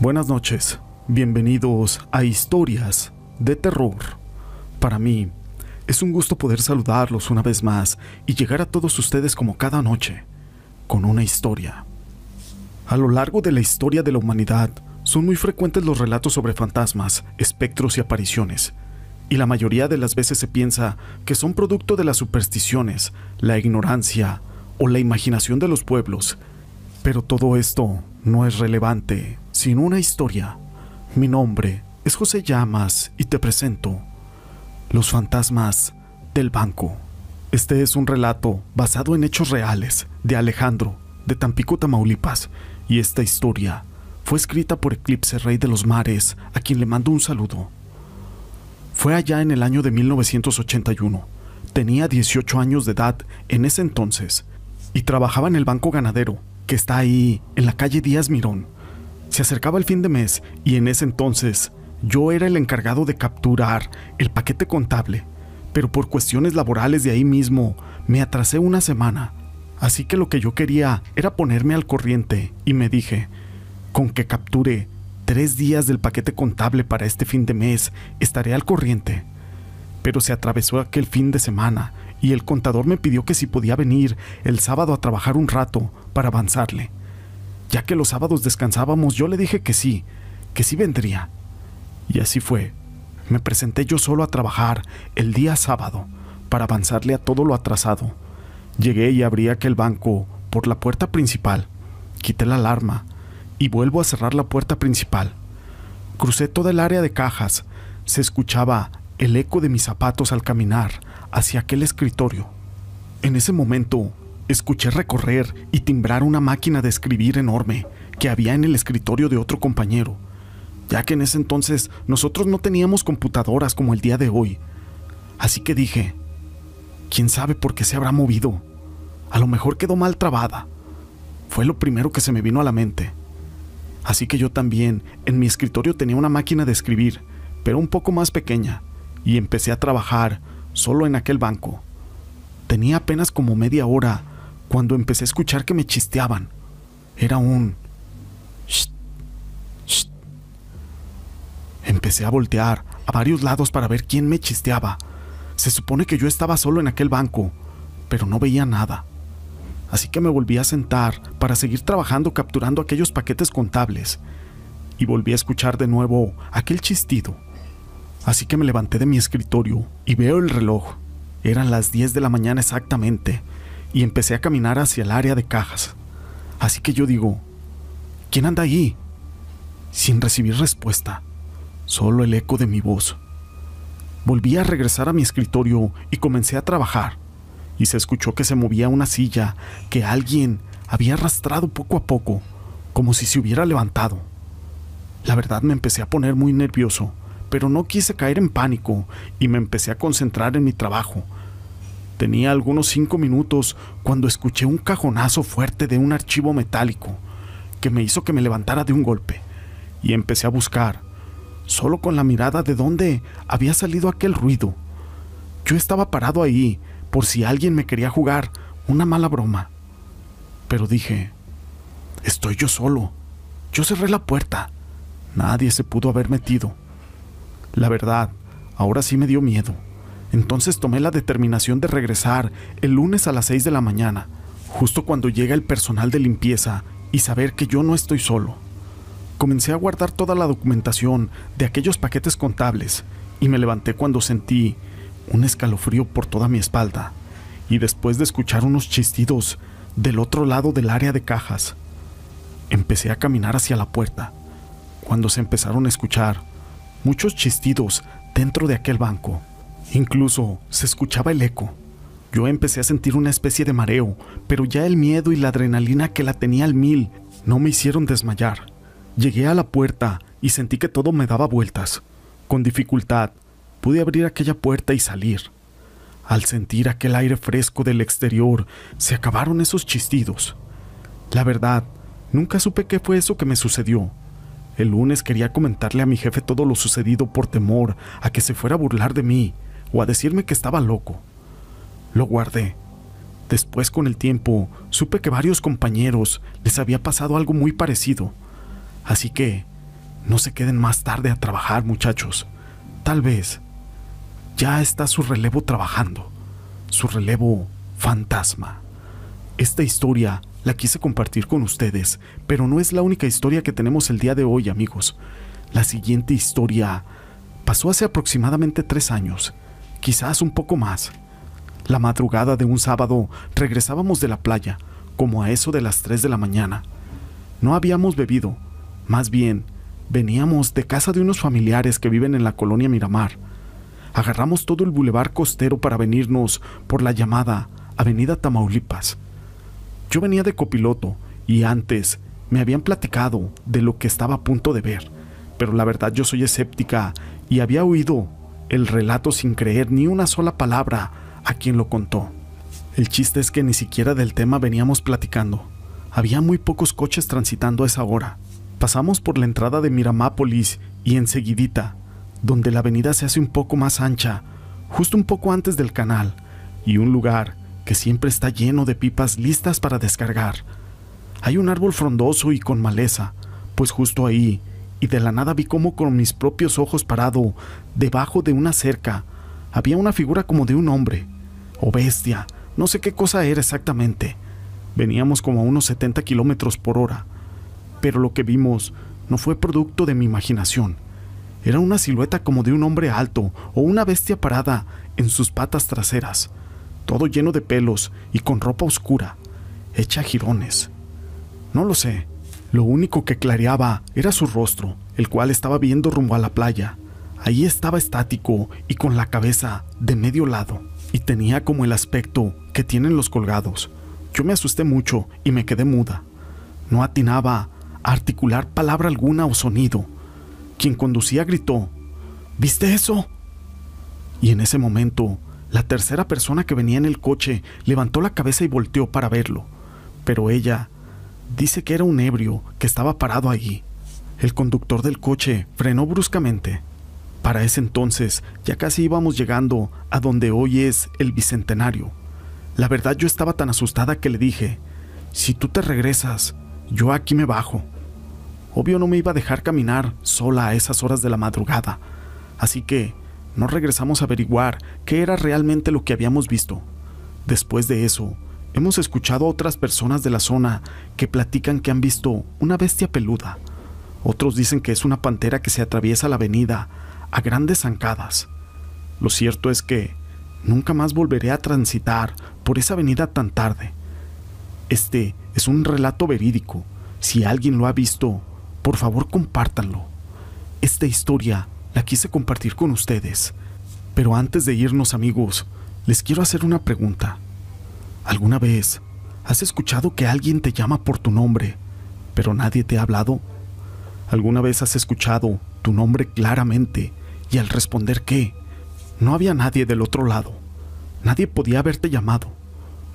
Buenas noches, bienvenidos a Historias de Terror. Para mí, es un gusto poder saludarlos una vez más y llegar a todos ustedes como cada noche, con una historia. A lo largo de la historia de la humanidad, son muy frecuentes los relatos sobre fantasmas, espectros y apariciones, y la mayoría de las veces se piensa que son producto de las supersticiones, la ignorancia o la imaginación de los pueblos. Pero todo esto no es relevante sin una historia. Mi nombre es José Llamas y te presento Los fantasmas del banco. Este es un relato basado en hechos reales de Alejandro, de Tampico, Tamaulipas, y esta historia fue escrita por Eclipse Rey de los Mares, a quien le mando un saludo. Fue allá en el año de 1981. Tenía 18 años de edad en ese entonces y trabajaba en el Banco Ganadero, que está ahí, en la calle Díaz Mirón. Se acercaba el fin de mes y en ese entonces yo era el encargado de capturar el paquete contable, pero por cuestiones laborales de ahí mismo me atrasé una semana. Así que lo que yo quería era ponerme al corriente y me dije, con que capture tres días del paquete contable para este fin de mes, estaré al corriente. Pero se atravesó aquel fin de semana y el contador me pidió que si podía venir el sábado a trabajar un rato para avanzarle. Ya que los sábados descansábamos, yo le dije que sí, que sí vendría. Y así fue. Me presenté yo solo a trabajar el día sábado para avanzarle a todo lo atrasado. Llegué y abrí aquel banco por la puerta principal. Quité la alarma y vuelvo a cerrar la puerta principal. Crucé toda el área de cajas. Se escuchaba el eco de mis zapatos al caminar hacia aquel escritorio. En ese momento escuché recorrer y timbrar una máquina de escribir enorme que había en el escritorio de otro compañero, ya que en ese entonces nosotros no teníamos computadoras como el día de hoy. Así que dije, ¿quién sabe por qué se habrá movido? A lo mejor quedó mal trabada. Fue lo primero que se me vino a la mente. Así que yo también en mi escritorio tenía una máquina de escribir, pero un poco más pequeña, y empecé a trabajar solo en aquel banco. Tenía apenas como media hora cuando empecé a escuchar que me chisteaban. Era un... Empecé a voltear a varios lados para ver quién me chisteaba. Se supone que yo estaba solo en aquel banco, pero no veía nada. Así que me volví a sentar para seguir trabajando capturando aquellos paquetes contables. Y volví a escuchar de nuevo aquel chistido. Así que me levanté de mi escritorio y veo el reloj. Eran las 10 de la mañana exactamente y empecé a caminar hacia el área de cajas. Así que yo digo, ¿quién anda ahí? Sin recibir respuesta, solo el eco de mi voz. Volví a regresar a mi escritorio y comencé a trabajar, y se escuchó que se movía una silla que alguien había arrastrado poco a poco, como si se hubiera levantado. La verdad me empecé a poner muy nervioso, pero no quise caer en pánico y me empecé a concentrar en mi trabajo, Tenía algunos cinco minutos cuando escuché un cajonazo fuerte de un archivo metálico que me hizo que me levantara de un golpe y empecé a buscar, solo con la mirada de dónde había salido aquel ruido. Yo estaba parado ahí por si alguien me quería jugar una mala broma. Pero dije, estoy yo solo. Yo cerré la puerta. Nadie se pudo haber metido. La verdad, ahora sí me dio miedo. Entonces tomé la determinación de regresar el lunes a las 6 de la mañana, justo cuando llega el personal de limpieza y saber que yo no estoy solo. Comencé a guardar toda la documentación de aquellos paquetes contables y me levanté cuando sentí un escalofrío por toda mi espalda y después de escuchar unos chistidos del otro lado del área de cajas, empecé a caminar hacia la puerta cuando se empezaron a escuchar muchos chistidos dentro de aquel banco. Incluso se escuchaba el eco. Yo empecé a sentir una especie de mareo, pero ya el miedo y la adrenalina que la tenía al mil no me hicieron desmayar. Llegué a la puerta y sentí que todo me daba vueltas. Con dificultad pude abrir aquella puerta y salir. Al sentir aquel aire fresco del exterior, se acabaron esos chistidos. La verdad, nunca supe qué fue eso que me sucedió. El lunes quería comentarle a mi jefe todo lo sucedido por temor a que se fuera a burlar de mí, o a decirme que estaba loco. Lo guardé. Después con el tiempo supe que varios compañeros les había pasado algo muy parecido, así que No se queden más tarde a trabajar, muchachos. Tal vez ya está su relevo trabajando, su relevo fantasma. Esta historia la quise compartir con ustedes, pero no es la única historia que tenemos el día de hoy, amigos. La siguiente historia pasó hace aproximadamente tres años, quizás un poco más. La madrugada de un sábado regresábamos de la playa, como a eso de las 3 de la mañana. No habíamos bebido, más bien, veníamos de casa de unos familiares que viven en la colonia Miramar. Agarramos todo el bulevar costero para venirnos por la llamada Avenida Tamaulipas. Yo venía de copiloto y antes me habían platicado de lo que estaba a punto de ver, pero la verdad yo soy escéptica y había oído el relato sin creer ni una sola palabra a quien lo contó. El chiste es que ni siquiera del tema veníamos platicando. Había muy pocos coches transitando a esa hora. Pasamos por la entrada de Miramápolis y enseguidita, donde la avenida se hace un poco más ancha, justo un poco antes del canal, y un lugar que siempre está lleno de pipas listas para descargar. Hay un árbol frondoso y con maleza, pues justo ahí, y de la nada vi como con mis propios ojos parado, debajo de una cerca, había una figura como de un hombre, o bestia, no sé qué cosa era exactamente. Veníamos como a unos 70 kilómetros por hora, pero lo que vimos no fue producto de mi imaginación. Era una silueta como de un hombre alto o una bestia parada en sus patas traseras, todo lleno de pelos y con ropa oscura, hecha jirones. No lo sé. Lo único que clareaba era su rostro, el cual estaba viendo rumbo a la playa. Ahí estaba estático y con la cabeza de medio lado y tenía como el aspecto que tienen los colgados. Yo me asusté mucho y me quedé muda. No atinaba a articular palabra alguna o sonido. Quien conducía gritó, ¿Viste eso? Y en ese momento, la tercera persona que venía en el coche levantó la cabeza y volteó para verlo. Pero ella dice que era un ebrio que estaba parado allí. El conductor del coche frenó bruscamente para ese entonces ya casi íbamos llegando a donde hoy es el Bicentenario. La verdad yo estaba tan asustada que le dije, si tú te regresas, yo aquí me bajo. Obvio no me iba a dejar caminar sola a esas horas de la madrugada, así que no regresamos a averiguar qué era realmente lo que habíamos visto. Después de eso, hemos escuchado a otras personas de la zona que platican que han visto una bestia peluda. Otros dicen que es una pantera que se atraviesa la avenida a grandes zancadas. Lo cierto es que nunca más volveré a transitar por esa avenida tan tarde. Este es un relato verídico. Si alguien lo ha visto, por favor compártanlo. Esta historia la quise compartir con ustedes. Pero antes de irnos amigos, les quiero hacer una pregunta. ¿Alguna vez has escuchado que alguien te llama por tu nombre, pero nadie te ha hablado? ¿Alguna vez has escuchado tu nombre claramente y al responder que no había nadie del otro lado, nadie podía haberte llamado.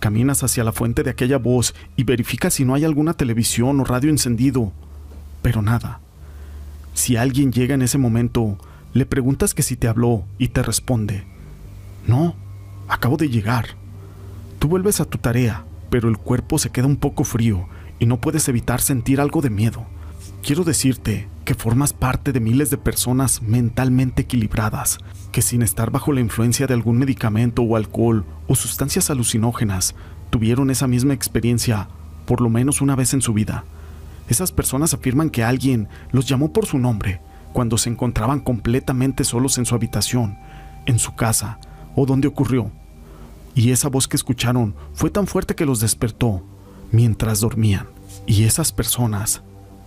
Caminas hacia la fuente de aquella voz y verificas si no hay alguna televisión o radio encendido, pero nada. Si alguien llega en ese momento, le preguntas que si te habló y te responde, no, acabo de llegar. Vuelves a tu tarea, pero el cuerpo se queda un poco frío y no puedes evitar sentir algo de miedo. Quiero decirte que formas parte de miles de personas mentalmente equilibradas, que sin estar bajo la influencia de algún medicamento o alcohol o sustancias alucinógenas, tuvieron esa misma experiencia por lo menos una vez en su vida. Esas personas afirman que alguien los llamó por su nombre cuando se encontraban completamente solos en su habitación, en su casa o donde ocurrió. Y esa voz que escucharon fue tan fuerte que los despertó mientras dormían. Y esas personas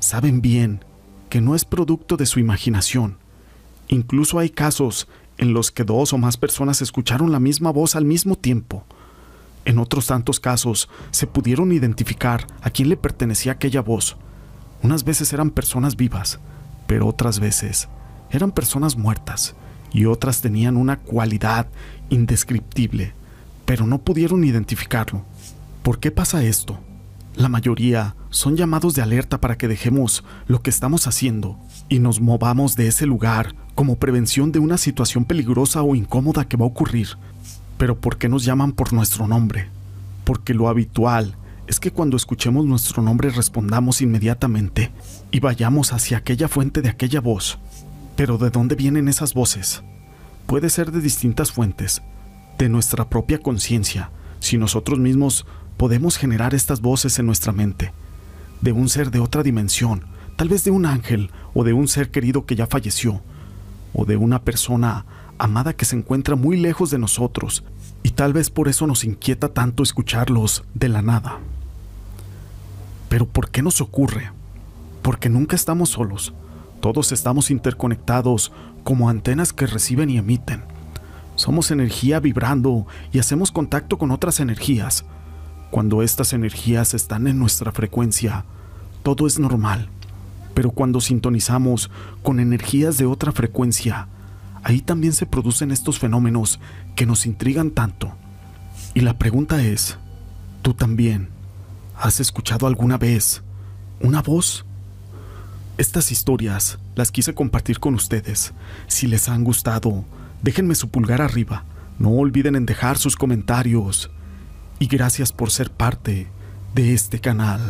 saben bien que no es producto de su imaginación. Incluso hay casos en los que dos o más personas escucharon la misma voz al mismo tiempo. En otros tantos casos se pudieron identificar a quién le pertenecía aquella voz. Unas veces eran personas vivas, pero otras veces eran personas muertas y otras tenían una cualidad indescriptible, pero no pudieron identificarlo. ¿Por qué pasa esto? La mayoría son llamados de alerta para que dejemos lo que estamos haciendo y nos movamos de ese lugar como prevención de una situación peligrosa o incómoda que va a ocurrir. Pero ¿por qué nos llaman por nuestro nombre? Porque lo habitual es que cuando escuchemos nuestro nombre respondamos inmediatamente y vayamos hacia aquella fuente de aquella voz. Pero ¿de dónde vienen esas voces? Puede ser de distintas fuentes, de nuestra propia conciencia, si nosotros mismos podemos generar estas voces en nuestra mente, de un ser de otra dimensión, tal vez de un ángel o de un ser querido que ya falleció, o de una persona amada que se encuentra muy lejos de nosotros, y tal vez por eso nos inquieta tanto escucharlos de la nada. Pero ¿por qué nos ocurre? Porque nunca estamos solos, todos estamos interconectados como antenas que reciben y emiten. Somos energía vibrando y hacemos contacto con otras energías. Cuando estas energías están en nuestra frecuencia, todo es normal. Pero cuando sintonizamos con energías de otra frecuencia, ahí también se producen estos fenómenos que nos intrigan tanto. Y la pregunta es, ¿tú también has escuchado alguna vez una voz? Estas historias las quise compartir con ustedes. Si les han gustado, déjenme su pulgar arriba. No olviden en dejar sus comentarios. Y gracias por ser parte de este canal.